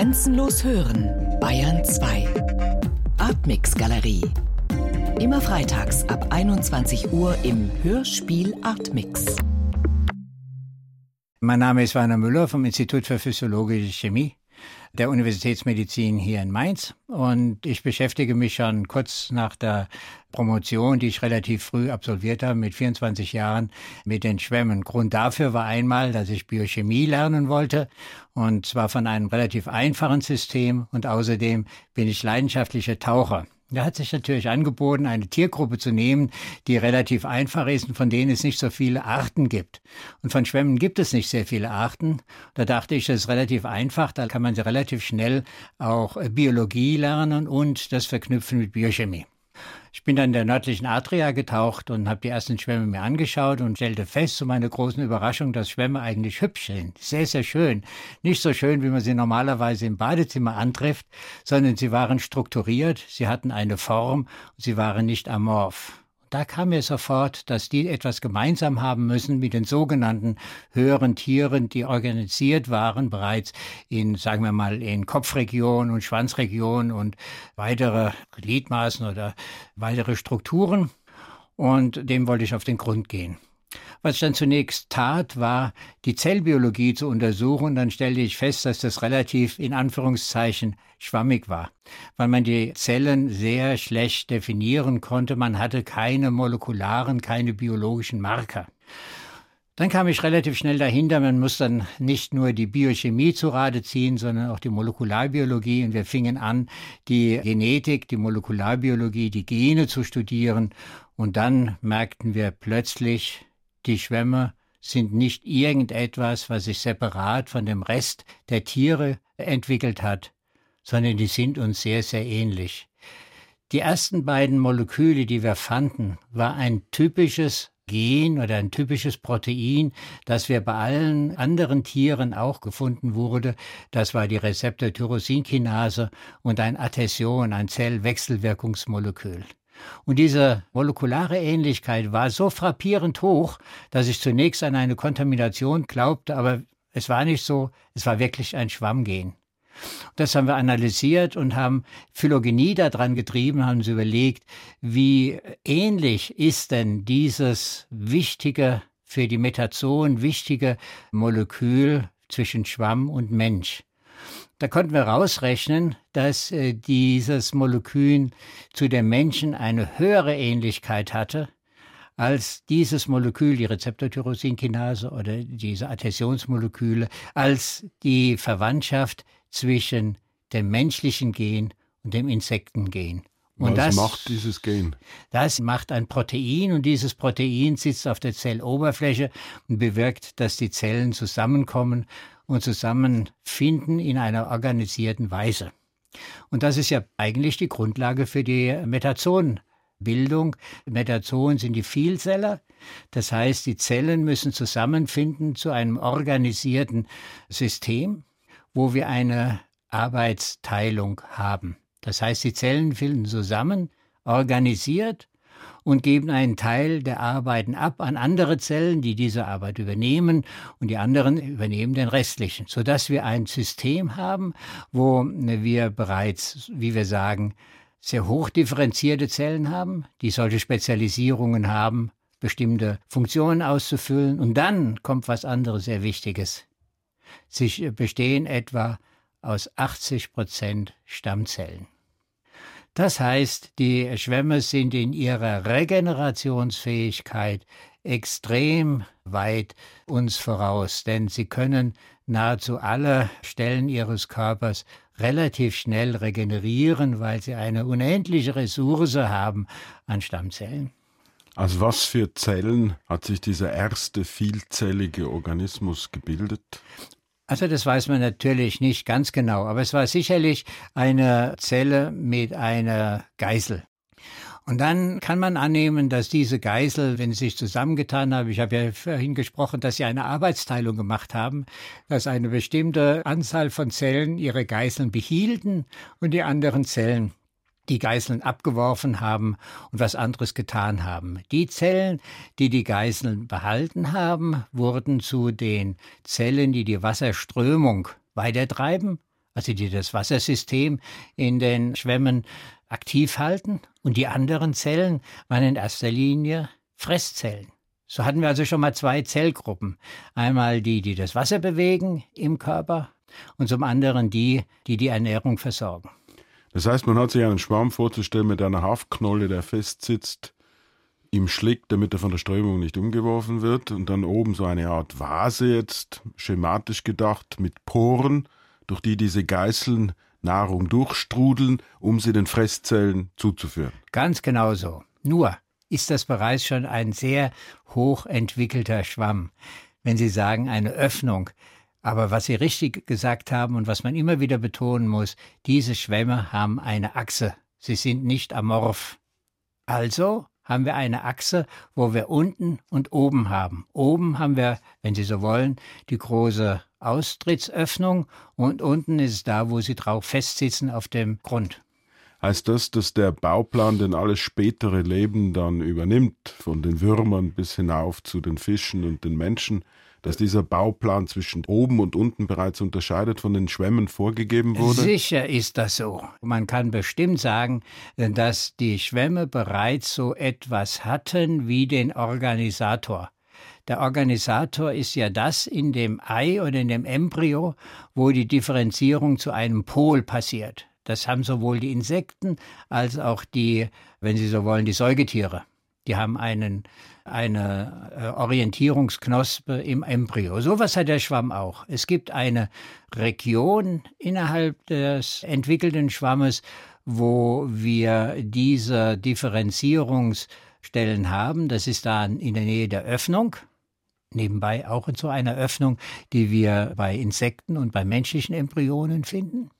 Grenzenlos hören, Bayern 2. Artmix Galerie. Immer freitags ab 21 Uhr im Hörspiel Artmix. Mein Name ist Werner Müller vom Institut für Physiologische Chemie der Universitätsmedizin hier in Mainz. Und ich beschäftige mich schon kurz nach der Promotion, die ich relativ früh absolviert habe, mit 24 Jahren, mit den Schwämmen. Grund dafür war einmal, dass ich Biochemie lernen wollte, und zwar von einem relativ einfachen System. Und außerdem bin ich leidenschaftlicher Taucher. Da hat sich natürlich angeboten, eine Tiergruppe zu nehmen, die relativ einfach ist und von denen es nicht so viele Arten gibt. Und von Schwämmen gibt es nicht sehr viele Arten. Da dachte ich, das ist relativ einfach, da kann man relativ schnell auch Biologie lernen und das verknüpfen mit Biochemie. Ich bin dann in der nördlichen Adria getaucht und habe die ersten Schwämme mir angeschaut und stellte fest, zu meiner großen Überraschung, dass Schwämme eigentlich hübsch sind. Sehr, sehr schön. Nicht so schön, wie man sie normalerweise im Badezimmer antrifft, sondern sie waren strukturiert, sie hatten eine Form und sie waren nicht amorph. Da kam mir sofort, dass die etwas gemeinsam haben müssen mit den sogenannten höheren Tieren, die organisiert waren bereits in, sagen wir mal, in Kopfregion und Schwanzregion und weitere Gliedmaßen oder weitere Strukturen. Und dem wollte ich auf den Grund gehen. Was ich dann zunächst tat, war, die Zellbiologie zu untersuchen. Dann stellte ich fest, dass das relativ in Anführungszeichen schwammig war, weil man die Zellen sehr schlecht definieren konnte. Man hatte keine molekularen, keine biologischen Marker. Dann kam ich relativ schnell dahinter, man muss dann nicht nur die Biochemie zu Rate ziehen, sondern auch die Molekularbiologie. Und wir fingen an, die Genetik, die Molekularbiologie, die Gene zu studieren. Und dann merkten wir plötzlich, die Schwämme sind nicht irgendetwas, was sich separat von dem Rest der Tiere entwickelt hat, sondern die sind uns sehr, sehr ähnlich. Die ersten beiden Moleküle, die wir fanden, war ein typisches Gen oder ein typisches Protein, das wir bei allen anderen Tieren auch gefunden wurde. Das war die Rezeptor-Tyrosinkinase und ein Adhäsion, ein Zellwechselwirkungsmolekül. Und diese molekulare Ähnlichkeit war so frappierend hoch, dass ich zunächst an eine Kontamination glaubte, aber es war nicht so, es war wirklich ein Schwammgen. Das haben wir analysiert und haben Phylogenie daran getrieben, haben uns überlegt, wie ähnlich ist denn dieses wichtige, für die Metazon wichtige Molekül zwischen Schwamm und Mensch. Da konnten wir rausrechnen, dass äh, dieses Molekül zu dem Menschen eine höhere Ähnlichkeit hatte als dieses Molekül, die Rezeptortyrosinkinase oder diese Adhäsionsmoleküle, als die Verwandtschaft zwischen dem menschlichen Gen und dem Insektengen. Und Was das macht dieses Gen? Das macht ein Protein und dieses Protein sitzt auf der Zelloberfläche und bewirkt, dass die Zellen zusammenkommen und zusammenfinden in einer organisierten Weise. Und das ist ja eigentlich die Grundlage für die Metazonbildung. Metazon sind die Vielzeller. Das heißt, die Zellen müssen zusammenfinden zu einem organisierten System, wo wir eine Arbeitsteilung haben. Das heißt, die Zellen finden zusammen, organisiert und geben einen Teil der Arbeiten ab an andere Zellen, die diese Arbeit übernehmen und die anderen übernehmen den restlichen, sodass wir ein System haben, wo wir bereits, wie wir sagen, sehr hoch differenzierte Zellen haben, die solche Spezialisierungen haben, bestimmte Funktionen auszufüllen. Und dann kommt was anderes sehr Wichtiges. Sie bestehen etwa aus 80 Prozent Stammzellen. Das heißt, die Schwämme sind in ihrer Regenerationsfähigkeit extrem weit uns voraus, denn sie können nahezu alle Stellen ihres Körpers relativ schnell regenerieren, weil sie eine unendliche Ressource haben an Stammzellen. Aus was für Zellen hat sich dieser erste vielzellige Organismus gebildet? Also das weiß man natürlich nicht ganz genau, aber es war sicherlich eine Zelle mit einer Geißel. Und dann kann man annehmen, dass diese Geißel, wenn sie sich zusammengetan haben, ich habe ja vorhin gesprochen, dass sie eine Arbeitsteilung gemacht haben, dass eine bestimmte Anzahl von Zellen ihre Geißeln behielten und die anderen Zellen die Geißeln abgeworfen haben und was anderes getan haben. Die Zellen, die die Geißeln behalten haben, wurden zu den Zellen, die die Wasserströmung weitertreiben, also die das Wassersystem in den Schwämmen aktiv halten. Und die anderen Zellen waren in erster Linie Fresszellen. So hatten wir also schon mal zwei Zellgruppen. Einmal die, die das Wasser bewegen im Körper und zum anderen die, die die Ernährung versorgen. Das heißt, man hat sich einen Schwamm vorzustellen mit einer Haftknolle, der festsitzt, ihm schlägt, damit er von der Strömung nicht umgeworfen wird und dann oben so eine Art Vase jetzt, schematisch gedacht, mit Poren, durch die diese Geißeln Nahrung durchstrudeln, um sie den Fresszellen zuzuführen. Ganz genau so. Nur ist das bereits schon ein sehr hoch entwickelter Schwamm. Wenn Sie sagen, eine Öffnung. Aber was Sie richtig gesagt haben und was man immer wieder betonen muss, diese Schwämme haben eine Achse. Sie sind nicht amorph. Also haben wir eine Achse, wo wir unten und oben haben. Oben haben wir, wenn Sie so wollen, die große Austrittsöffnung und unten ist es da, wo Sie drauf festsitzen auf dem Grund. Heißt das, dass der Bauplan denn alles spätere Leben dann übernimmt, von den Würmern bis hinauf zu den Fischen und den Menschen? Dass dieser Bauplan zwischen oben und unten bereits unterscheidet von den Schwämmen vorgegeben wurde? Sicher ist das so. Man kann bestimmt sagen, dass die Schwämme bereits so etwas hatten wie den Organisator. Der Organisator ist ja das in dem Ei oder in dem Embryo, wo die Differenzierung zu einem Pol passiert. Das haben sowohl die Insekten als auch die, wenn Sie so wollen, die Säugetiere. Die haben einen eine äh, Orientierungsknospe im Embryo. Sowas hat der Schwamm auch. Es gibt eine Region innerhalb des entwickelten Schwammes, wo wir diese Differenzierungsstellen haben. Das ist dann in der Nähe der Öffnung. Nebenbei auch in so einer Öffnung, die wir bei Insekten und bei menschlichen Embryonen finden.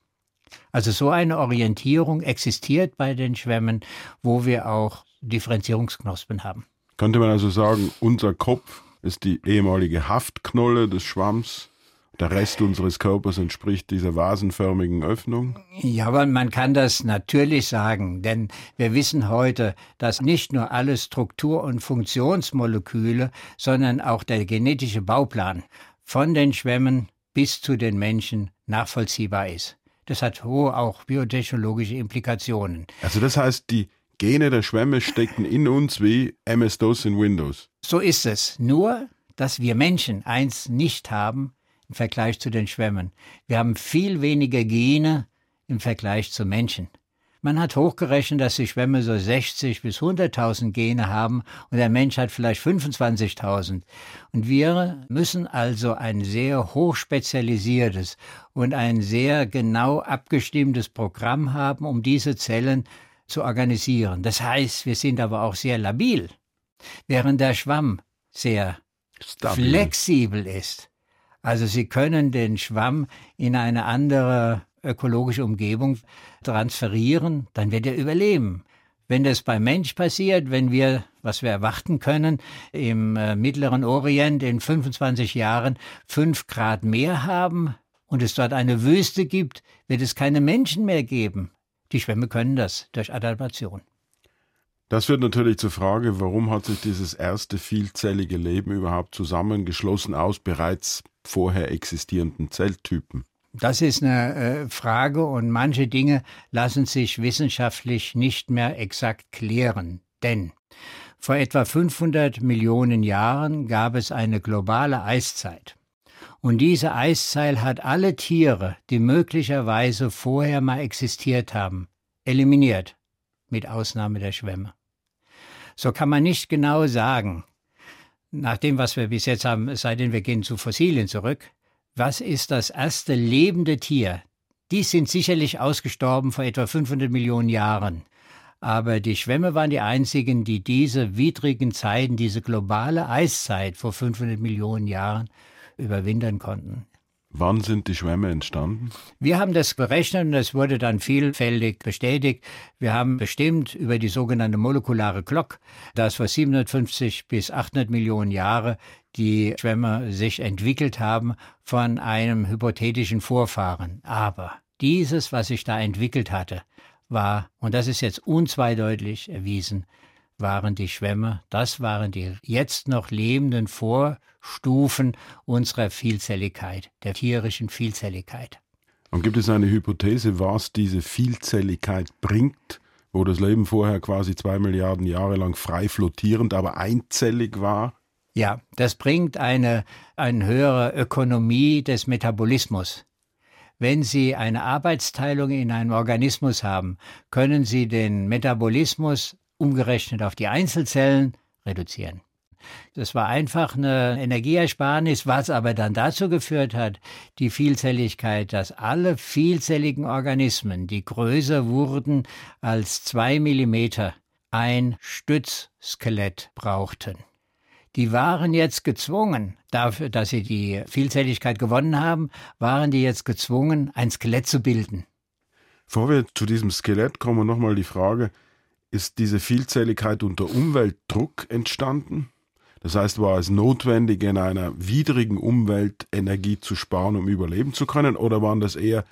Also so eine Orientierung existiert bei den Schwämmen, wo wir auch Differenzierungsknospen haben. Könnte man also sagen, unser Kopf ist die ehemalige Haftknolle des Schwamms. Der Rest unseres Körpers entspricht dieser vasenförmigen Öffnung? Ja, aber man kann das natürlich sagen, denn wir wissen heute, dass nicht nur alle Struktur- und Funktionsmoleküle, sondern auch der genetische Bauplan von den Schwämmen bis zu den Menschen nachvollziehbar ist. Das hat hohe auch biotechnologische Implikationen. Also das heißt, die Gene der Schwämme stecken in uns wie MS-DOS in Windows. So ist es. Nur, dass wir Menschen eins nicht haben im Vergleich zu den Schwämmen. Wir haben viel weniger Gene im Vergleich zu Menschen. Man hat hochgerechnet, dass die Schwämme so 60 bis 100.000 Gene haben und der Mensch hat vielleicht 25.000. Und wir müssen also ein sehr hochspezialisiertes und ein sehr genau abgestimmtes Programm haben, um diese Zellen zu organisieren. Das heißt, wir sind aber auch sehr labil, während der Schwamm sehr Stabil. flexibel ist. Also Sie können den Schwamm in eine andere ökologische Umgebung transferieren, dann wird er überleben. Wenn das beim Mensch passiert, wenn wir, was wir erwarten können, im äh, Mittleren Orient in 25 Jahren fünf Grad mehr haben und es dort eine Wüste gibt, wird es keine Menschen mehr geben. Die Schwämme können das durch Adaptation. Das führt natürlich zur Frage, warum hat sich dieses erste vielzellige Leben überhaupt zusammengeschlossen aus bereits vorher existierenden Zelltypen? Das ist eine äh, Frage und manche Dinge lassen sich wissenschaftlich nicht mehr exakt klären. Denn vor etwa 500 Millionen Jahren gab es eine globale Eiszeit. Und diese Eiszeit hat alle Tiere, die möglicherweise vorher mal existiert haben, eliminiert, mit Ausnahme der Schwämme. So kann man nicht genau sagen, nach dem, was wir bis jetzt haben, es sei denn, wir gehen zu Fossilien zurück, was ist das erste lebende Tier? Die sind sicherlich ausgestorben vor etwa 500 Millionen Jahren. Aber die Schwämme waren die einzigen, die diese widrigen Zeiten, diese globale Eiszeit vor 500 Millionen Jahren überwintern konnten. Wann sind die Schwämme entstanden? Wir haben das berechnet und es wurde dann vielfältig bestätigt. Wir haben bestimmt über die sogenannte molekulare Glock, dass vor 750 bis 800 Millionen Jahren die Schwämme sich entwickelt haben von einem hypothetischen Vorfahren. Aber dieses, was sich da entwickelt hatte, war, und das ist jetzt unzweideutig erwiesen, waren die Schwämme, das waren die jetzt noch lebenden Vorstufen unserer Vielzelligkeit, der tierischen Vielzelligkeit. Und gibt es eine Hypothese, was diese Vielzelligkeit bringt, wo das Leben vorher quasi zwei Milliarden Jahre lang frei flottierend, aber einzellig war? Ja, das bringt eine, eine höhere Ökonomie des Metabolismus. Wenn Sie eine Arbeitsteilung in einem Organismus haben, können Sie den Metabolismus umgerechnet auf die Einzelzellen reduzieren. Das war einfach eine Energieersparnis, was aber dann dazu geführt hat, die Vielzelligkeit, dass alle vielzelligen Organismen, die größer wurden als zwei Millimeter, ein Stützskelett brauchten. Die waren jetzt gezwungen, dafür, dass sie die Vielzelligkeit gewonnen haben, waren die jetzt gezwungen, ein Skelett zu bilden. Bevor wir zu diesem Skelett kommen, nochmal die Frage, ist diese Vielzelligkeit unter Umweltdruck entstanden? Das heißt, war es notwendig, in einer widrigen Umwelt Energie zu sparen, um überleben zu können? Oder waren das eher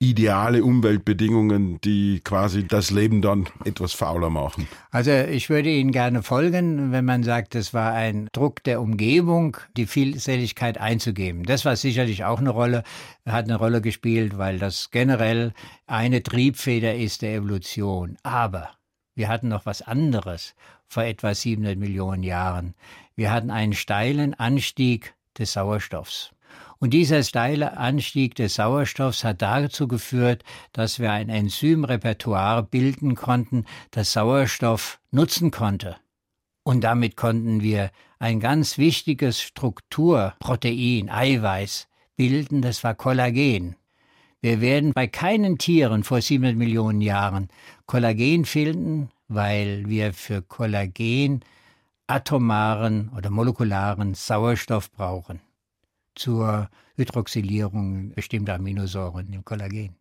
ideale Umweltbedingungen, die quasi das Leben dann etwas fauler machen. Also ich würde Ihnen gerne folgen, wenn man sagt, es war ein Druck der Umgebung, die Vielseligkeit einzugeben. Das war sicherlich auch eine Rolle, hat eine Rolle gespielt, weil das generell eine Triebfeder ist der Evolution. Aber wir hatten noch was anderes vor etwa 700 Millionen Jahren. Wir hatten einen steilen Anstieg des Sauerstoffs. Und dieser steile Anstieg des Sauerstoffs hat dazu geführt, dass wir ein Enzymrepertoire bilden konnten, das Sauerstoff nutzen konnte. Und damit konnten wir ein ganz wichtiges Strukturprotein, Eiweiß, bilden, das war Kollagen. Wir werden bei keinen Tieren vor 700 Millionen Jahren Kollagen finden, weil wir für Kollagen atomaren oder molekularen Sauerstoff brauchen zur Hydroxylierung bestimmter Aminosäuren im Kollagen.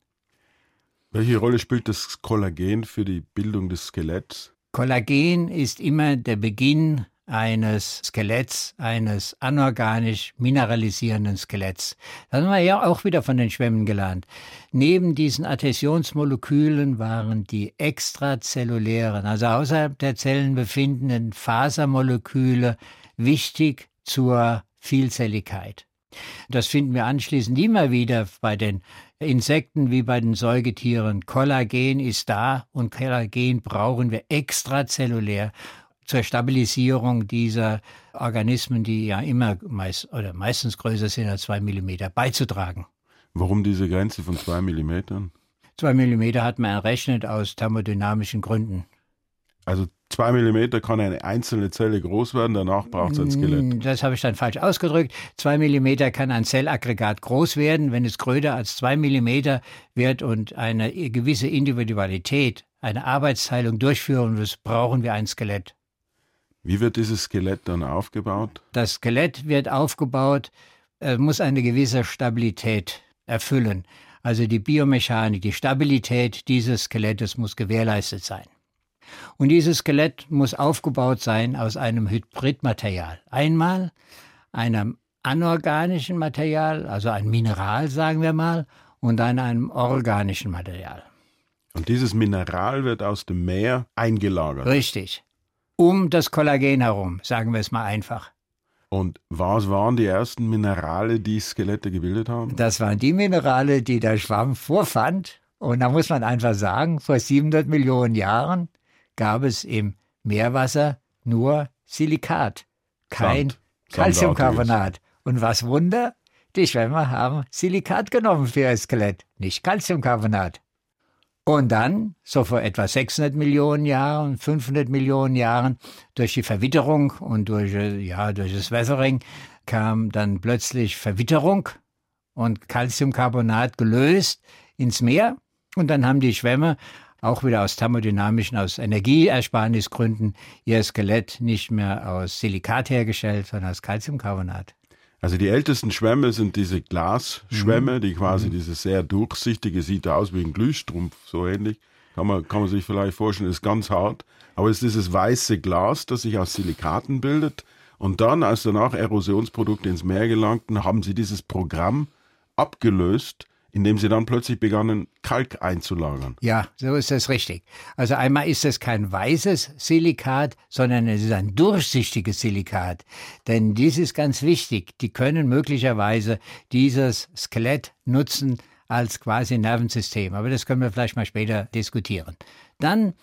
Welche Rolle spielt das Kollagen für die Bildung des Skeletts? Kollagen ist immer der Beginn eines Skeletts, eines anorganisch mineralisierenden Skeletts. Das haben wir ja auch wieder von den Schwämmen gelernt. Neben diesen Adhäsionsmolekülen waren die extrazellulären, also außerhalb der Zellen befindenden Fasermoleküle wichtig zur Vielzelligkeit. Das finden wir anschließend immer wieder bei den Insekten wie bei den Säugetieren. Kollagen ist da und Kollagen brauchen wir extrazellulär zur Stabilisierung dieser Organismen, die ja immer meist, oder meistens größer sind als zwei Millimeter, beizutragen. Warum diese Grenze von zwei Millimetern? Zwei Millimeter hat man errechnet aus thermodynamischen Gründen. Also zwei Millimeter kann eine einzelne Zelle groß werden, danach braucht es ein Skelett. Mm, das habe ich dann falsch ausgedrückt. Zwei Millimeter kann ein Zellaggregat groß werden, wenn es größer als zwei Millimeter wird und eine gewisse Individualität, eine Arbeitsteilung durchführen muss, brauchen wir ein Skelett. Wie wird dieses Skelett dann aufgebaut? Das Skelett wird aufgebaut, äh, muss eine gewisse Stabilität erfüllen. Also die Biomechanik, die Stabilität dieses Skelettes muss gewährleistet sein. Und dieses Skelett muss aufgebaut sein aus einem Hybridmaterial. Einmal einem anorganischen Material, also ein Mineral, sagen wir mal, und dann einem organischen Material. Und dieses Mineral wird aus dem Meer eingelagert. Richtig um das Kollagen herum, sagen wir es mal einfach. Und was waren die ersten Minerale, die Skelette gebildet haben? Das waren die Minerale, die der Schwamm vorfand. Und da muss man einfach sagen, vor 700 Millionen Jahren gab es im Meerwasser nur Silikat, kein Calciumcarbonat. Und was Wunder, die Schwämme haben Silikat genommen für ihr Skelett, nicht Calciumcarbonat. Und dann, so vor etwa 600 Millionen Jahren, 500 Millionen Jahren, durch die Verwitterung und durch, äh, ja, durch das Weathering kam dann plötzlich Verwitterung und Calciumcarbonat gelöst ins Meer. Und dann haben die Schwämme auch wieder aus thermodynamischen, aus Energieersparnisgründen ihr Skelett nicht mehr aus Silikat hergestellt, sondern aus Calciumcarbonat. Also die ältesten Schwämme sind diese Glasschwämme, mhm. die quasi mhm. dieses sehr durchsichtige, sieht aus wie ein Glühstrumpf, so ähnlich. Kann man, kann man sich vielleicht vorstellen, ist ganz hart. Aber es ist dieses weiße Glas, das sich aus Silikaten bildet. Und dann, als danach Erosionsprodukte ins Meer gelangten, haben sie dieses Programm abgelöst indem sie dann plötzlich begannen, Kalk einzulagern. Ja, so ist das richtig. Also einmal ist es kein weißes Silikat, sondern es ist ein durchsichtiges Silikat. Denn dies ist ganz wichtig. Die können möglicherweise dieses Skelett nutzen als quasi Nervensystem. Aber das können wir vielleicht mal später diskutieren. Dann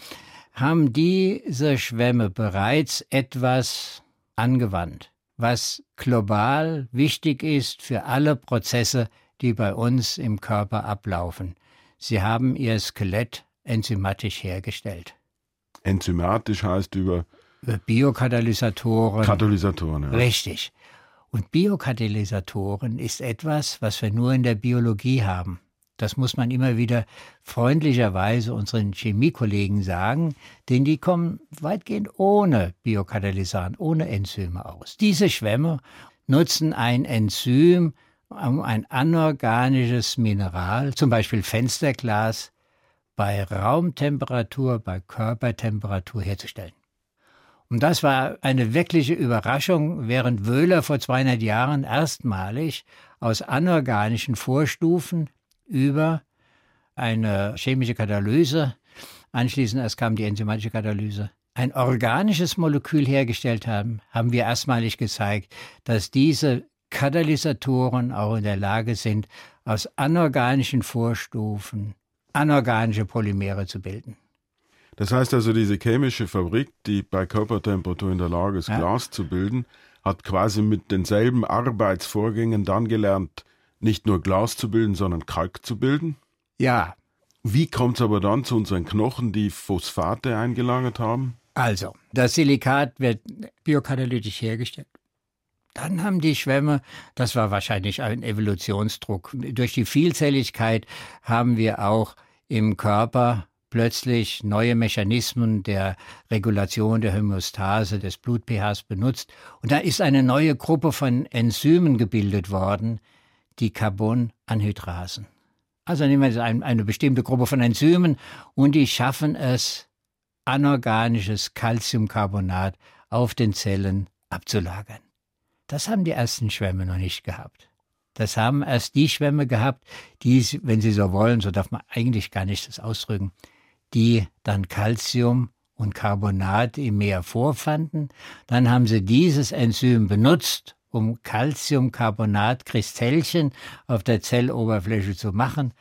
haben diese Schwämme bereits etwas angewandt, was global wichtig ist für alle Prozesse, die bei uns im Körper ablaufen. Sie haben ihr Skelett enzymatisch hergestellt. Enzymatisch heißt über Biokatalysatoren. Katalysatoren, ja. Richtig. Und Biokatalysatoren ist etwas, was wir nur in der Biologie haben. Das muss man immer wieder freundlicherweise unseren Chemiekollegen sagen, denn die kommen weitgehend ohne Biokatalysatoren, ohne Enzyme aus. Diese Schwämme nutzen ein Enzym, um ein anorganisches Mineral, zum Beispiel Fensterglas, bei Raumtemperatur, bei Körpertemperatur herzustellen. Und das war eine wirkliche Überraschung, während Wöhler vor 200 Jahren erstmalig aus anorganischen Vorstufen über eine chemische Katalyse, anschließend erst kam die enzymatische Katalyse, ein organisches Molekül hergestellt haben, haben wir erstmalig gezeigt, dass diese Katalysatoren auch in der Lage sind, aus anorganischen Vorstufen anorganische Polymere zu bilden. Das heißt also, diese chemische Fabrik, die bei Körpertemperatur in der Lage ist, ja. Glas zu bilden, hat quasi mit denselben Arbeitsvorgängen dann gelernt, nicht nur Glas zu bilden, sondern Kalk zu bilden? Ja. Wie kommt es aber dann zu unseren Knochen, die Phosphate eingelagert haben? Also, das Silikat wird biokatalytisch hergestellt. Dann haben die Schwämme, das war wahrscheinlich ein Evolutionsdruck. Durch die Vielzelligkeit haben wir auch im Körper plötzlich neue Mechanismen der Regulation der Homöostase des Blut-pHs benutzt. Und da ist eine neue Gruppe von Enzymen gebildet worden, die Carbonanhydrasen. Also nehmen wir eine bestimmte Gruppe von Enzymen und die schaffen es, anorganisches Calciumcarbonat auf den Zellen abzulagern. Das haben die ersten Schwämme noch nicht gehabt. Das haben erst die Schwämme gehabt, die, wenn Sie so wollen, so darf man eigentlich gar nicht das ausdrücken, die dann Calcium und Carbonat im Meer vorfanden. Dann haben sie dieses Enzym benutzt, um Calciumcarbonat-Kristallchen auf der Zelloberfläche zu machen.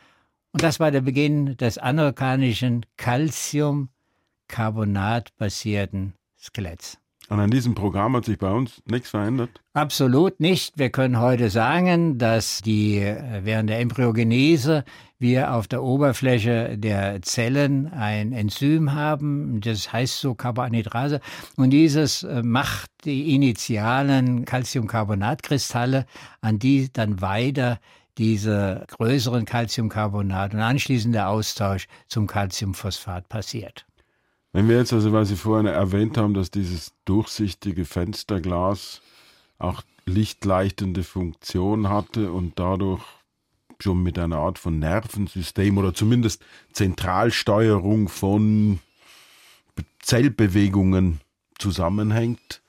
Und das war der Beginn des anorganischen Calciumcarbonat-basierten Skeletts. Und an diesem Programm hat sich bei uns nichts verändert? Absolut nicht. Wir können heute sagen, dass die während der Embryogenese wir auf der Oberfläche der Zellen ein Enzym haben, das heißt so Carbonhydrase und dieses äh, macht die initialen Calciumcarbonatkristalle, an die dann weiter diese größeren Calciumcarbonat und anschließend der Austausch zum Calciumphosphat passiert. Wenn wir jetzt also, weil Sie vorhin erwähnt haben, dass dieses durchsichtige Fensterglas auch lichtleichtende Funktion hatte und dadurch schon mit einer Art von Nervensystem oder zumindest Zentralsteuerung von Zellbewegungen zusammenhängt,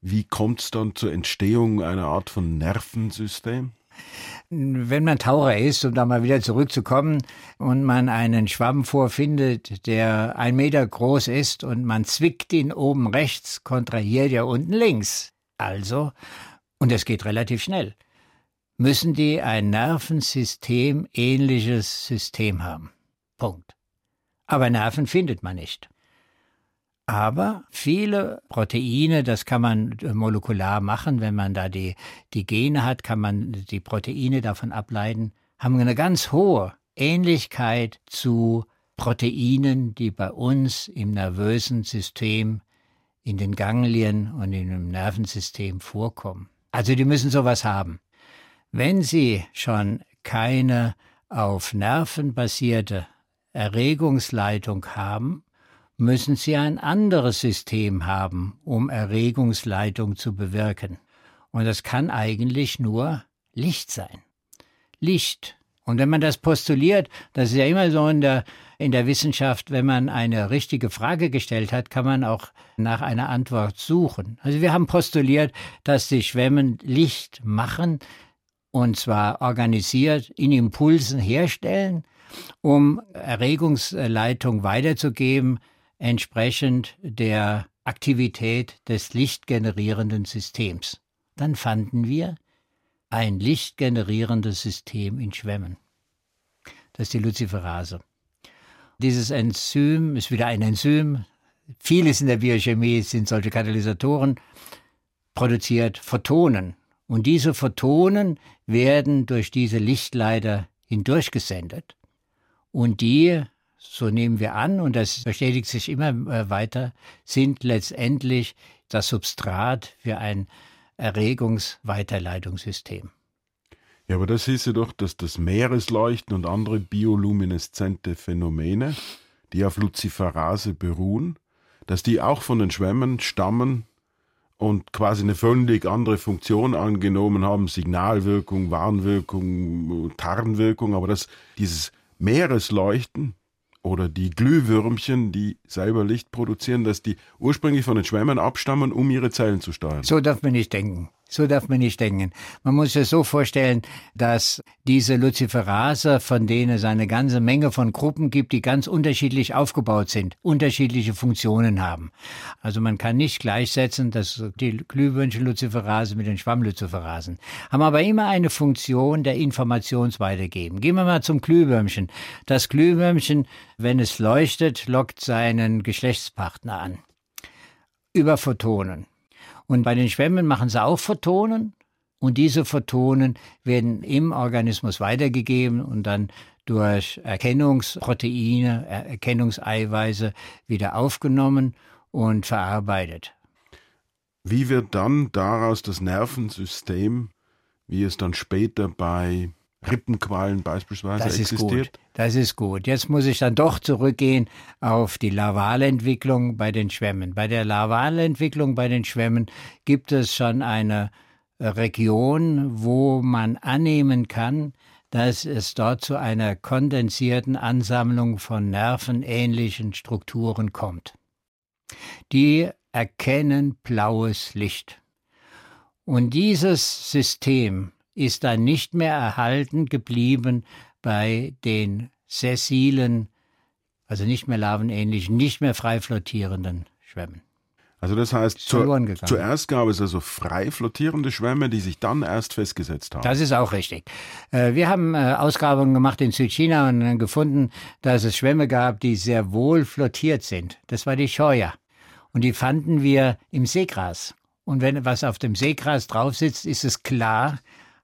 wie kommt es dann zur Entstehung einer Art von Nervensystem? Wenn man Taucher ist, um da mal wieder zurückzukommen, und man einen Schwamm vorfindet, der ein Meter groß ist und man zwickt ihn oben rechts, kontrahiert er unten links. Also, und es geht relativ schnell, müssen die ein Nervensystem ähnliches System haben. Punkt. Aber Nerven findet man nicht. Aber viele Proteine, das kann man molekular machen, wenn man da die, die Gene hat, kann man die Proteine davon ableiten, haben eine ganz hohe Ähnlichkeit zu Proteinen, die bei uns im nervösen System, in den Ganglien und in dem Nervensystem vorkommen. Also die müssen sowas haben. Wenn Sie schon keine auf Nerven basierte Erregungsleitung haben, müssen Sie ein anderes System haben, um Erregungsleitung zu bewirken. Und das kann eigentlich nur Licht sein. Licht. Und wenn man das postuliert, das ist ja immer so in der, in der Wissenschaft, wenn man eine richtige Frage gestellt hat, kann man auch nach einer Antwort suchen. Also wir haben postuliert, dass die Schwämmen Licht machen, und zwar organisiert in Impulsen herstellen, um Erregungsleitung weiterzugeben, entsprechend der Aktivität des lichtgenerierenden Systems. Dann fanden wir ein lichtgenerierendes System in Schwämmen. Das ist die Luciferase. Dieses Enzym ist wieder ein Enzym. Vieles in der Biochemie sind solche Katalysatoren, produziert Photonen. Und diese Photonen werden durch diese Lichtleiter hindurchgesendet. Und die, so nehmen wir an, und das bestätigt sich immer äh, weiter, sind letztendlich das Substrat für ein Erregungsweiterleitungssystem. Ja, aber das hieße doch, dass das Meeresleuchten und andere biolumineszente Phänomene, die auf Luciferase beruhen, dass die auch von den Schwämmen stammen und quasi eine völlig andere Funktion angenommen haben, Signalwirkung, Warnwirkung, Tarnwirkung, aber dass dieses Meeresleuchten oder die Glühwürmchen, die selber Licht produzieren, dass die ursprünglich von den Schwämmen abstammen, um ihre Zellen zu steuern. So darf man nicht denken. So darf man nicht denken. Man muss sich so vorstellen, dass diese Luciferase, von denen es eine ganze Menge von Gruppen gibt, die ganz unterschiedlich aufgebaut sind, unterschiedliche Funktionen haben. Also man kann nicht gleichsetzen, dass die Glühwürmchen-Luciferase mit den Schwamm-Luciferasen haben aber immer eine Funktion der Informationsweitergeben. Gehen wir mal zum Glühwürmchen. Das Glühwürmchen, wenn es leuchtet, lockt seinen Geschlechtspartner an. Über Photonen. Und bei den Schwämmen machen sie auch Photonen. Und diese Photonen werden im Organismus weitergegeben und dann durch Erkennungsproteine, Erkennungseiweiße wieder aufgenommen und verarbeitet. Wie wird dann daraus das Nervensystem, wie es dann später bei Rippenqualen beispielsweise das existiert? Ist gut. Das ist gut. Jetzt muss ich dann doch zurückgehen auf die Larvalentwicklung bei den Schwämmen. Bei der Larvalentwicklung bei den Schwämmen gibt es schon eine Region, wo man annehmen kann, dass es dort zu einer kondensierten Ansammlung von nervenähnlichen Strukturen kommt. Die erkennen blaues Licht. Und dieses System ist dann nicht mehr erhalten geblieben bei den sessilen, also nicht mehr larvenähnlichen, nicht mehr frei flottierenden Schwämmen. Also das heißt, zu, zuerst gab es also frei flottierende Schwämme, die sich dann erst festgesetzt haben. Das ist auch richtig. Äh, wir haben äh, Ausgrabungen gemacht in Südchina und gefunden, dass es Schwämme gab, die sehr wohl flottiert sind. Das war die Scheuer. Und die fanden wir im Seegras. Und wenn was auf dem Seegras drauf sitzt, ist es klar,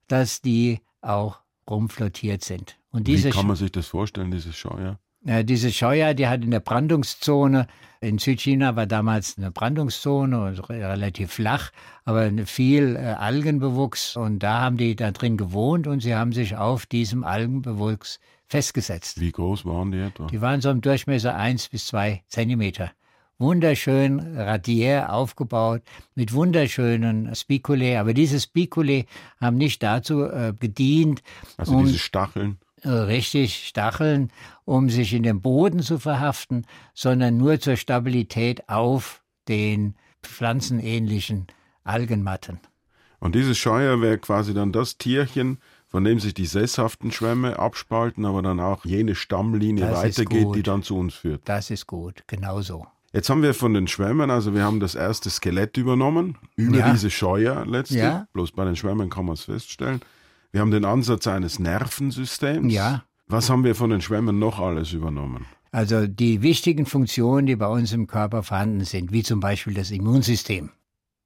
dass die auch rumflottiert sind. Und diese Wie kann man sich das vorstellen, diese Scheuer? Ja, diese Scheuer, die hat in der Brandungszone, in Südchina war damals eine Brandungszone, also relativ flach, aber viel äh, Algenbewuchs und da haben die da drin gewohnt und sie haben sich auf diesem Algenbewuchs festgesetzt. Wie groß waren die etwa? Die waren so im Durchmesser eins bis zwei Zentimeter wunderschön radiär aufgebaut mit wunderschönen Spiculae. Aber diese Spiculae haben nicht dazu äh, gedient, also um, diese Stacheln. Äh, richtig, Stacheln, um sich in den Boden zu verhaften, sondern nur zur Stabilität auf den pflanzenähnlichen Algenmatten. Und dieses Scheuer wäre quasi dann das Tierchen, von dem sich die sesshaften Schwämme abspalten, aber dann auch jene Stammlinie das weitergeht, die dann zu uns führt. Das ist gut, genau so. Jetzt haben wir von den Schwämmen, also wir haben das erste Skelett übernommen, über ja. diese Scheuer letztlich. Ja. Bloß bei den Schwämmen kann man es feststellen. Wir haben den Ansatz eines Nervensystems. Ja. Was haben wir von den Schwämmen noch alles übernommen? Also die wichtigen Funktionen, die bei uns im Körper vorhanden sind, wie zum Beispiel das Immunsystem.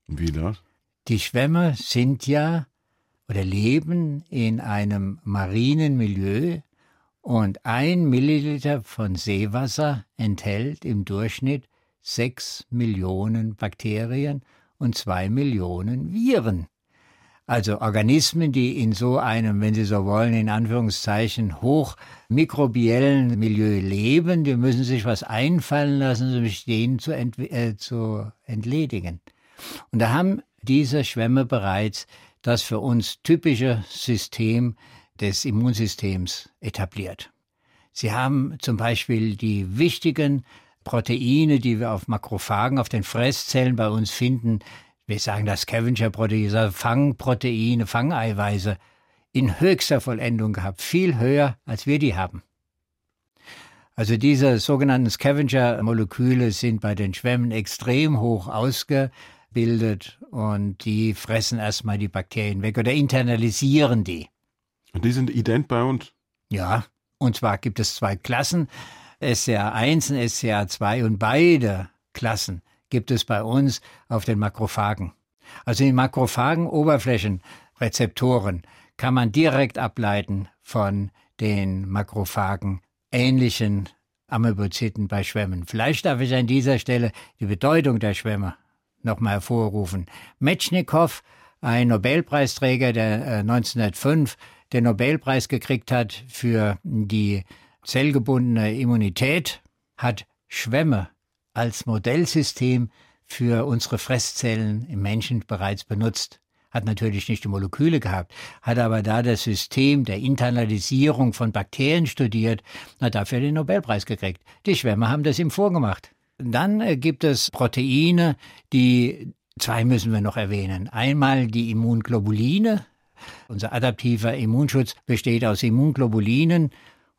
Wie das? Die Schwämme sind ja oder leben in einem marinen Milieu und ein Milliliter von Seewasser enthält im Durchschnitt sechs Millionen Bakterien und zwei Millionen Viren. Also Organismen, die in so einem, wenn Sie so wollen, in Anführungszeichen hochmikrobiellen Milieu leben, die müssen sich was einfallen lassen, um sich denen zu, ent äh, zu entledigen. Und da haben diese Schwämme bereits das für uns typische System des Immunsystems etabliert. Sie haben zum Beispiel die wichtigen Proteine, die wir auf Makrophagen, auf den Fresszellen bei uns finden, wir sagen das Scavenger-Proteine, Fangproteine, Fangeiweiße, in höchster Vollendung gehabt, viel höher, als wir die haben. Also diese sogenannten Scavenger-Moleküle sind bei den Schwämmen extrem hoch ausgebildet und die fressen erstmal die Bakterien weg oder internalisieren die. Und die sind ident bei uns? Ja, Und zwar gibt es zwei Klassen, SCA1 und SCA2 und beide Klassen gibt es bei uns auf den Makrophagen. Also die Makrophagen Oberflächenrezeptoren kann man direkt ableiten von den Makrophagen ähnlichen Amebozyten bei Schwämmen. Vielleicht darf ich an dieser Stelle die Bedeutung der Schwämme nochmal hervorrufen. Metschnikow, ein Nobelpreisträger, der 1905 äh, den Nobelpreis gekriegt hat für die zellgebundene Immunität, hat Schwämme als Modellsystem für unsere Fresszellen im Menschen bereits benutzt. Hat natürlich nicht die Moleküle gehabt, hat aber da das System der Internalisierung von Bakterien studiert, hat dafür den Nobelpreis gekriegt. Die Schwämme haben das ihm vorgemacht. Dann äh, gibt es Proteine, die zwei müssen wir noch erwähnen. Einmal die Immunglobuline. Unser adaptiver Immunschutz besteht aus Immunglobulinen.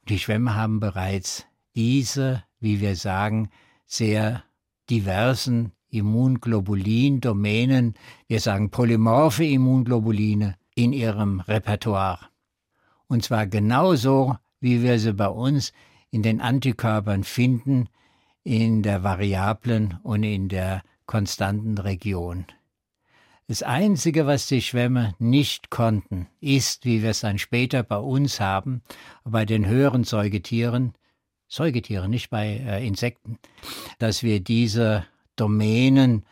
Die Schwämme haben bereits diese, wie wir sagen, sehr diversen Immunglobulin-Domänen, wir sagen polymorphe Immunglobuline, in ihrem Repertoire. Und zwar genauso, wie wir sie bei uns in den Antikörpern finden, in der variablen und in der konstanten Region. Das Einzige, was die Schwämme nicht konnten, ist, wie wir es dann später bei uns haben, bei den höheren Säugetieren, Säugetiere, nicht bei äh, Insekten, dass wir diese Domänen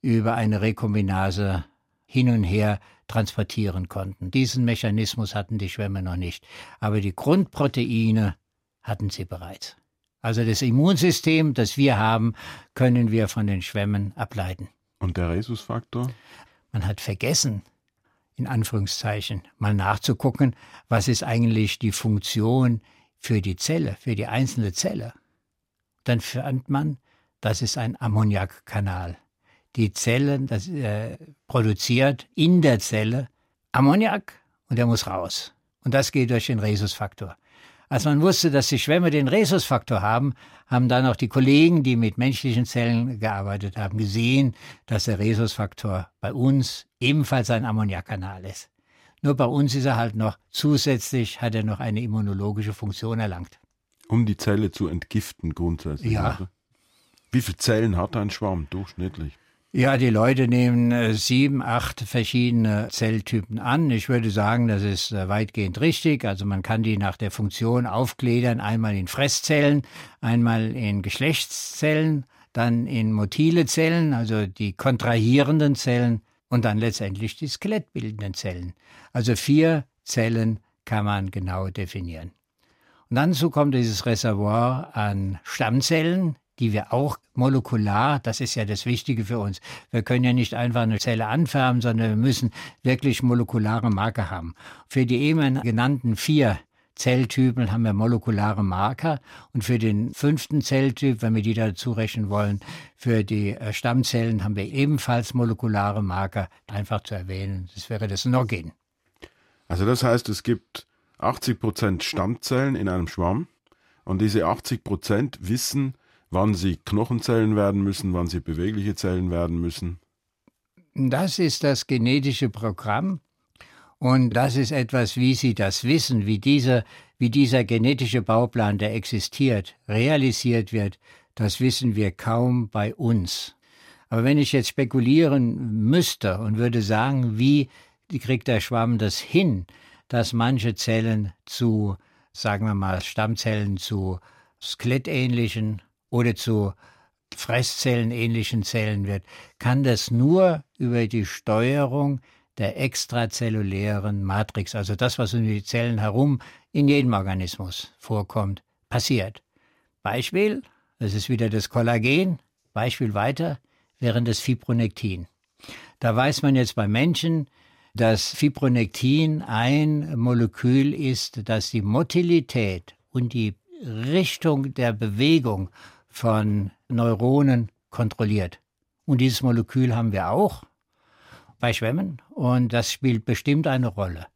über eine Rekombinase hin und her transportieren konnten. Diesen Mechanismus hatten die Schwämme noch nicht. Aber die Grundproteine hatten sie bereits. Also das Immunsystem, das wir haben, können wir von den Schwämmen ableiten. Und der Rhesusfaktor? Man hat vergessen, in Anführungszeichen, mal nachzugucken, was ist eigentlich die Funktion für die Zelle, für die einzelne Zelle. Dann fand man, das ist ein Ammoniakkanal. Die Zelle das, äh, produziert in der Zelle Ammoniak und der muss raus. Und das geht durch den Rhesusfaktor. Als man wusste, dass die Schwämme den Rhesusfaktor haben, haben dann auch die Kollegen, die mit menschlichen Zellen gearbeitet haben, gesehen, dass der Rhesusfaktor bei uns ebenfalls ein Ammoniakkanal ist. Nur bei uns ist er halt noch zusätzlich, hat er noch eine immunologische Funktion erlangt. Um die Zelle zu entgiften grundsätzlich. Ja. Wie viele Zellen hat ein Schwamm durchschnittlich? Ja, die Leute nehmen äh, sieben, acht verschiedene Zelltypen an. Ich würde sagen, das ist äh, weitgehend richtig. Also man kann die nach der Funktion aufgliedern, einmal in Fresszellen, einmal in Geschlechtszellen, dann in motile Zellen, also die kontrahierenden Zellen und dann letztendlich die skelettbildenden Zellen. Also vier Zellen kann man genau definieren. Und dazu kommt dieses Reservoir an Stammzellen, die wir auch molekular, das ist ja das Wichtige für uns. Wir können ja nicht einfach eine Zelle anfärben, sondern wir müssen wirklich molekulare Marker haben. Für die eben genannten vier Zelltypen haben wir molekulare Marker und für den fünften Zelltyp, wenn wir die dazu rechnen wollen, für die äh, Stammzellen haben wir ebenfalls molekulare Marker, einfach zu erwähnen. Das wäre das Noggin. Also das heißt, es gibt 80 Prozent Stammzellen in einem Schwamm und diese 80 Prozent wissen, wann sie Knochenzellen werden müssen, wann sie bewegliche Zellen werden müssen. Das ist das genetische Programm und das ist etwas, wie Sie das wissen, wie dieser, wie dieser genetische Bauplan, der existiert, realisiert wird, das wissen wir kaum bei uns. Aber wenn ich jetzt spekulieren müsste und würde sagen, wie kriegt der Schwamm das hin, dass manche Zellen zu, sagen wir mal, Stammzellen zu skelettähnlichen oder zu Fresszellenähnlichen Zellen wird, kann das nur über die Steuerung der extrazellulären Matrix, also das, was um die Zellen herum in jedem Organismus vorkommt, passiert. Beispiel, das ist wieder das Kollagen, Beispiel weiter, während das Fibronektin. Da weiß man jetzt bei Menschen, dass Fibronektin ein Molekül ist, das die Motilität und die Richtung der Bewegung von Neuronen kontrolliert. Und dieses Molekül haben wir auch bei Schwämmen und das spielt bestimmt eine Rolle.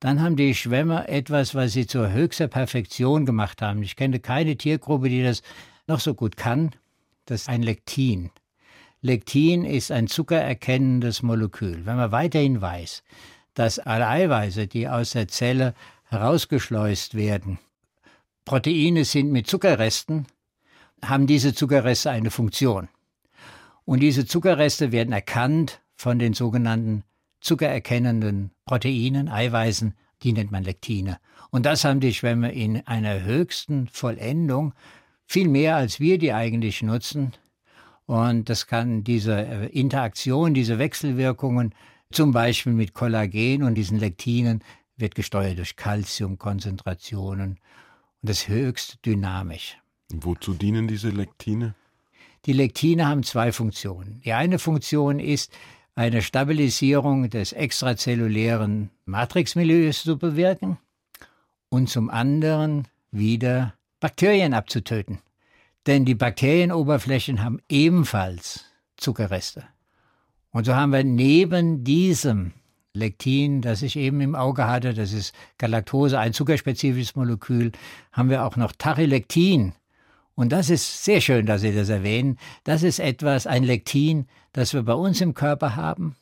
Dann haben die Schwämme etwas, was sie zur höchster Perfektion gemacht haben. Ich kenne keine Tiergruppe, die das noch so gut kann. Das ist ein Lektin. Lektin ist ein zuckererkennendes Molekül. Wenn man weiterhin weiß, dass alle Eiweiße, die aus der Zelle herausgeschleust werden, Proteine sind mit Zuckerresten, haben diese Zuckerreste eine Funktion. Und diese Zuckerreste werden erkannt von den sogenannten zuckererkennenden Proteinen, Eiweißen, die nennt man Lektine. Und das haben die Schwämme in einer höchsten Vollendung, viel mehr als wir die eigentlich nutzen. Und das kann diese äh, Interaktion, diese Wechselwirkungen, zum Beispiel mit Kollagen und diesen Lektinen, wird gesteuert durch Calciumkonzentrationen und das höchst dynamisch. Wozu dienen diese Lektine? Die Lektine haben zwei Funktionen. Die eine Funktion ist, eine Stabilisierung des extrazellulären Matrixmilieus zu bewirken und zum anderen wieder Bakterien abzutöten. Denn die Bakterienoberflächen haben ebenfalls Zuckerreste. Und so haben wir neben diesem Lektin, das ich eben im Auge hatte, das ist Galaktose, ein zuckerspezifisches Molekül, haben wir auch noch Tachylektin. Und das ist sehr schön, dass Sie das erwähnen. Das ist etwas, ein Lektin, das wir bei uns im Körper haben,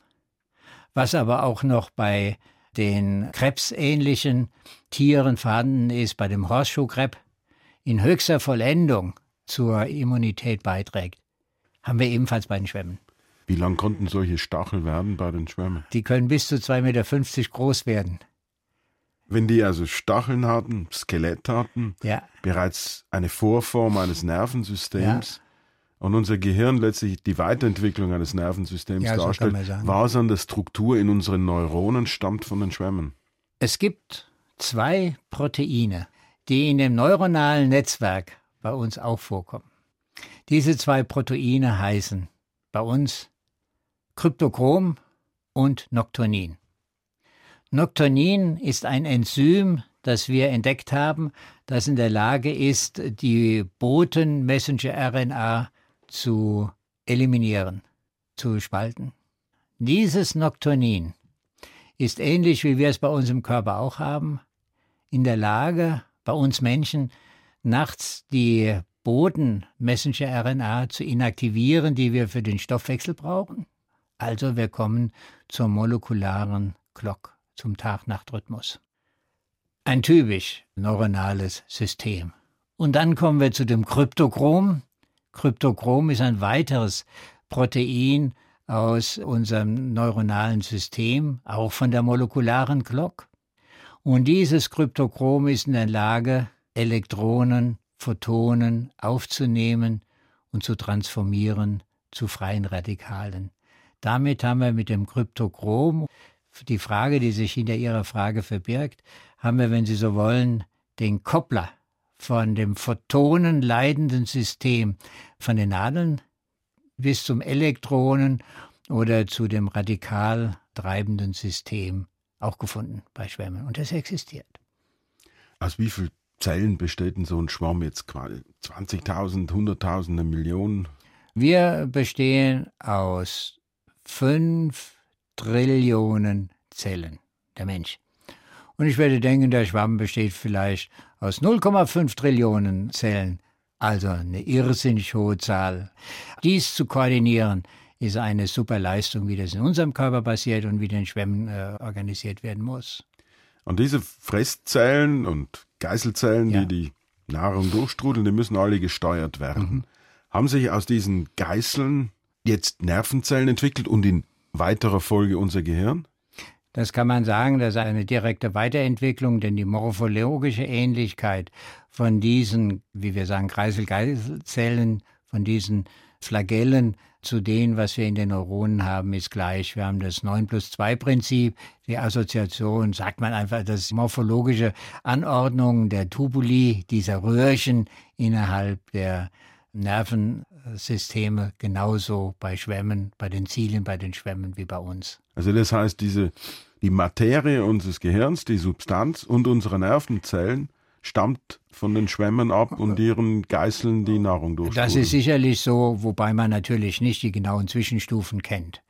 was aber auch noch bei den krebsähnlichen Tieren vorhanden ist, bei dem Horseshoe-Crab, in höchster Vollendung zur Immunität beiträgt, haben wir ebenfalls bei den Schwämmen. Wie lang konnten solche Stachel werden bei den Schwämmen? Die können bis zu 2,50 Meter groß werden. Wenn die also Stacheln hatten, Skelett hatten, ja. bereits eine Vorform eines Nervensystems ja. und unser Gehirn letztlich die Weiterentwicklung eines Nervensystems ja, darstellt, so war es an der Struktur in unseren Neuronen stammt von den Schwämmen. Es gibt zwei Proteine, die in dem neuronalen Netzwerk bei uns auch vorkommen. Diese zwei Proteine heißen bei uns Kryptochrom und Noctonin. Noctonin ist ein Enzym, das wir entdeckt haben, das in der Lage ist, die Boten-Messenger-RNA zu eliminieren, zu spalten. Dieses Noctonin ist ähnlich wie wir es bei uns im Körper auch haben, in der Lage, bei uns Menschen nachts die Boden-Messenger-RNA zu inaktivieren, die wir für den Stoffwechsel brauchen. Also wir kommen zur molekularen Glock, zum Tag-Nacht-Rhythmus. Ein typisch neuronales System. Und dann kommen wir zu dem Kryptochrom. Kryptochrom ist ein weiteres Protein aus unserem neuronalen System, auch von der molekularen Glock. Und dieses Kryptochrom ist in der Lage, Elektronen, Photonen aufzunehmen und zu transformieren zu freien Radikalen. Damit haben wir mit dem Kryptochrom die Frage, die sich hinter Ihrer Frage verbirgt, haben wir, wenn Sie so wollen, den Koppler von dem photonenleitenden System von den Nadeln bis zum Elektronen oder zu dem radikal treibenden System auch gefunden bei Schwämmen. Und das existiert. Aus wie vielen Zellen besteht denn so ein Schwamm jetzt? 20.000, 100.000, Millionen? Wir bestehen aus fünf Trillionen Zellen, der Mensch. Und ich würde denken, der Schwamm besteht vielleicht aus 0,5 Trillionen Zellen, also eine irrsinnig hohe Zahl. Dies zu koordinieren, ist eine super Leistung, wie das in unserem Körper passiert und wie den Schwämmen äh, organisiert werden muss. Und diese Fresszellen und Geißelzellen, ja. die die Nahrung durchstrudeln, die müssen alle gesteuert werden. Mhm. Haben sich aus diesen Geißeln jetzt Nervenzellen entwickelt und in weiterer Folge unser Gehirn? Das kann man sagen, das ist eine direkte Weiterentwicklung, denn die morphologische Ähnlichkeit von diesen, wie wir sagen, Kreiselgeißelzellen, von diesen Flagellen zu denen, was wir in den Neuronen haben, ist gleich. Wir haben das 9 plus 2 Prinzip, die Assoziation, sagt man einfach, das morphologische Anordnung der Tubuli, dieser Röhrchen innerhalb der Nervensysteme genauso bei Schwämmen, bei den Zielen, bei den Schwämmen wie bei uns. Also das heißt, diese, die Materie unseres Gehirns, die Substanz und unsere Nervenzellen stammt von den Schwämmen ab und ihren Geißeln die Nahrung durch. Das ist sicherlich so, wobei man natürlich nicht die genauen Zwischenstufen kennt,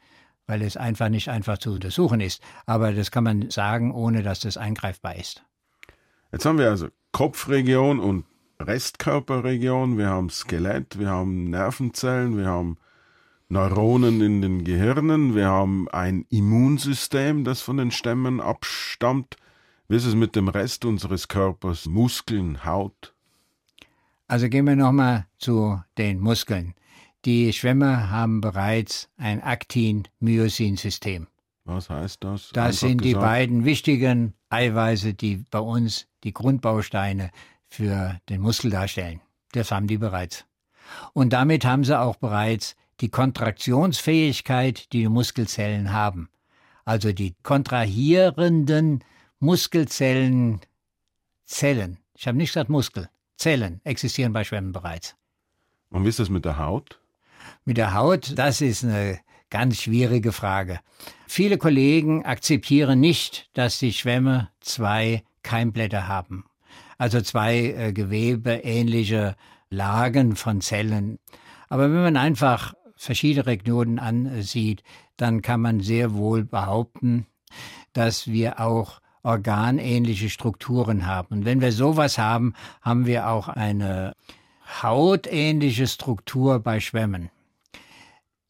weil es einfach nicht einfach zu untersuchen ist. Aber das kann man sagen, ohne dass das eingreifbar ist. Jetzt haben wir also Kopfregion und Restkörperregion, wir haben Skelett, wir haben Nervenzellen, wir haben Neuronen in den Gehirnen, wir haben ein Immunsystem, das von den Stämmen abstammt. Wie ist es mit dem Rest unseres Körpers? Muskeln, Haut? Also gehen wir nochmal zu den Muskeln. Die Schwämme haben bereits ein Aktin-Myosin-System. Was heißt das? Das Einfach sind die gesagt, beiden wichtigen Eiweiße, die bei uns die Grundbausteine für den Muskel darstellen. Das haben die bereits. Und damit haben sie auch bereits die Kontraktionsfähigkeit, die die Muskelzellen haben. Also die kontrahierenden Muskelzellen, Zellen. Ich habe nicht gesagt Muskel. Zellen existieren bei Schwämmen bereits. Und wie ist das mit der Haut? Mit der Haut, das ist eine ganz schwierige Frage. Viele Kollegen akzeptieren nicht, dass die Schwämme zwei Keimblätter haben. Also zwei äh, gewebeähnliche Lagen von Zellen. Aber wenn man einfach verschiedene Regionen ansieht, dann kann man sehr wohl behaupten, dass wir auch organähnliche Strukturen haben. Und wenn wir sowas haben, haben wir auch eine hautähnliche Struktur bei Schwämmen.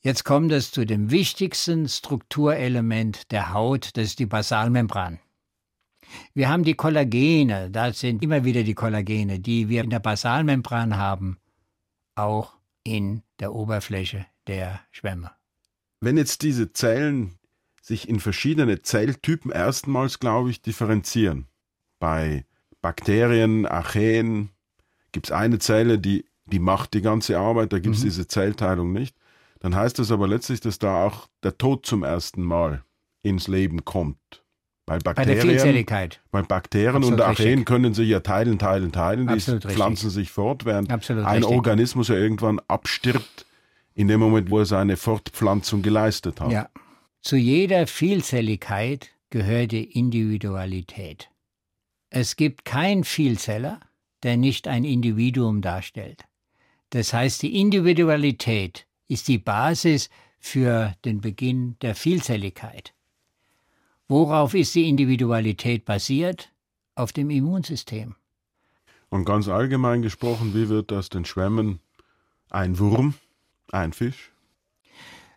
Jetzt kommt es zu dem wichtigsten Strukturelement der Haut, das ist die Basalmembran. Wir haben die Kollagene, das sind immer wieder die Kollagene, die wir in der Basalmembran haben, auch in der Oberfläche der Schwämme. Wenn jetzt diese Zellen sich in verschiedene Zelltypen erstmals, glaube ich, differenzieren. Bei Bakterien, Archeen gibt es eine Zelle, die, die macht die ganze Arbeit, da gibt es Mhm. diese Zellteilung nicht. Dann heißt das aber letztlich, dass da auch der Tod zum ersten Mal ins Leben kommt. Bei Bei der Bakterien, Vielzelligkeit. bei Bakterien Absolut und Archeen richtig. können sich ja teilen, teilen, teilen. Die Absolut richtig. pflanzen sich fort, während Absolut ein richtig. Organismus ja irgendwann abstirbt, in dem Moment, wo er seine Fortpflanzung geleistet hat. Ja. Zu jeder Vielzelligkeit gehört die Individualität. Es gibt keinen Vielzeller, der nicht ein Individuum darstellt. Das heißt, die Individualität ist die Basis für den Beginn der Vielzelligkeit. Worauf ist die Individualität basiert? Auf dem Immunsystem. Und ganz allgemein gesprochen, wie wird das den Schwämmen ein Wurm, ein Fisch?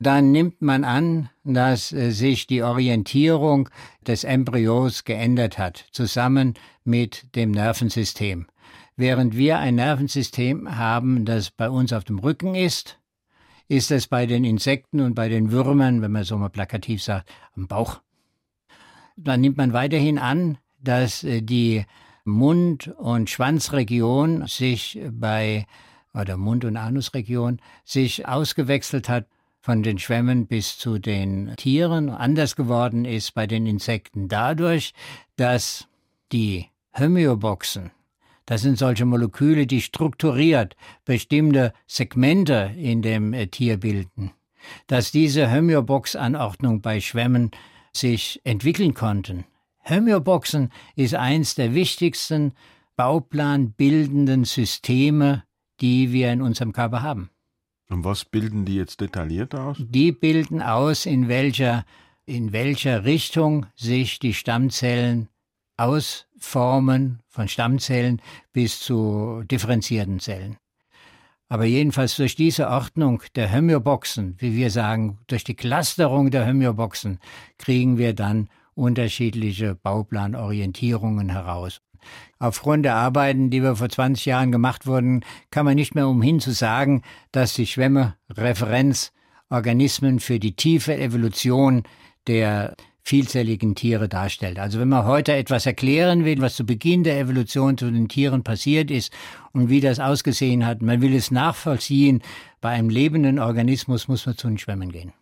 Dann nimmt man an, dass äh, sich die Orientierung des Embryos geändert hat, zusammen mit dem Nervensystem. Während wir ein Nervensystem haben, das bei uns auf dem Rücken ist, ist es bei den Insekten und bei den Würmern, wenn man so mal plakativ sagt, am Bauch. Dann nimmt man weiterhin an, dass äh, die Mund- und Schwanzregion sich bei, oder Mund- und Anusregion, sich ausgewechselt hat von den Schwämmen bis zu den Tieren. Anders geworden ist bei den Insekten dadurch, dass die Homöoboxen, das sind solche Moleküle, die strukturiert bestimmte Segmente in dem äh, Tier bilden, dass diese Homöobox-Anordnung bei Schwämmen sich entwickeln konnten. Homöoboxen ist eins der wichtigsten bauplanbildenden Systeme, die wir in unserem Körper haben. Und was bilden die jetzt detailliert aus? Die bilden aus, in welcher, in welcher Richtung sich die Stammzellen ausformen, von Stammzellen bis zu differenzierten Zellen. Aber jedenfalls durch diese Ordnung der Homöoboxen, wie wir sagen, durch die Clusterung der Homöoboxen, kriegen wir dann unterschiedliche Bauplanorientierungen heraus. Aufgrund der Arbeiten, die wir vor 20 Jahren gemacht wurden, kann man nicht mehr umhin zu sagen, dass die Schwämme Referenzorganismen für die tiefe Evolution der vielzelligen Tiere darstellt. Also wenn man heute etwas erklären will, was zu Beginn der Evolution zu den Tieren passiert ist und wie das ausgesehen hat, man will es nachvollziehen, bei einem lebenden Organismus muss man zu den Schwämmen gehen.